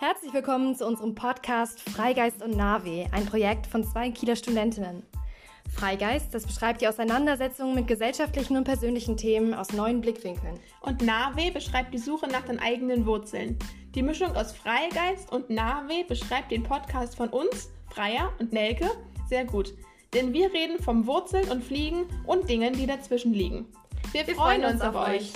Herzlich willkommen zu unserem Podcast Freigeist und Navi, ein Projekt von zwei Kieler Studentinnen. Freigeist, das beschreibt die Auseinandersetzung mit gesellschaftlichen und persönlichen Themen aus neuen Blickwinkeln. Und Navi beschreibt die Suche nach den eigenen Wurzeln. Die Mischung aus Freigeist und Navi beschreibt den Podcast von uns, Freier und Nelke, sehr gut. Denn wir reden vom Wurzeln und Fliegen und Dingen, die dazwischen liegen. Wir, wir freuen, freuen uns auf euch. euch.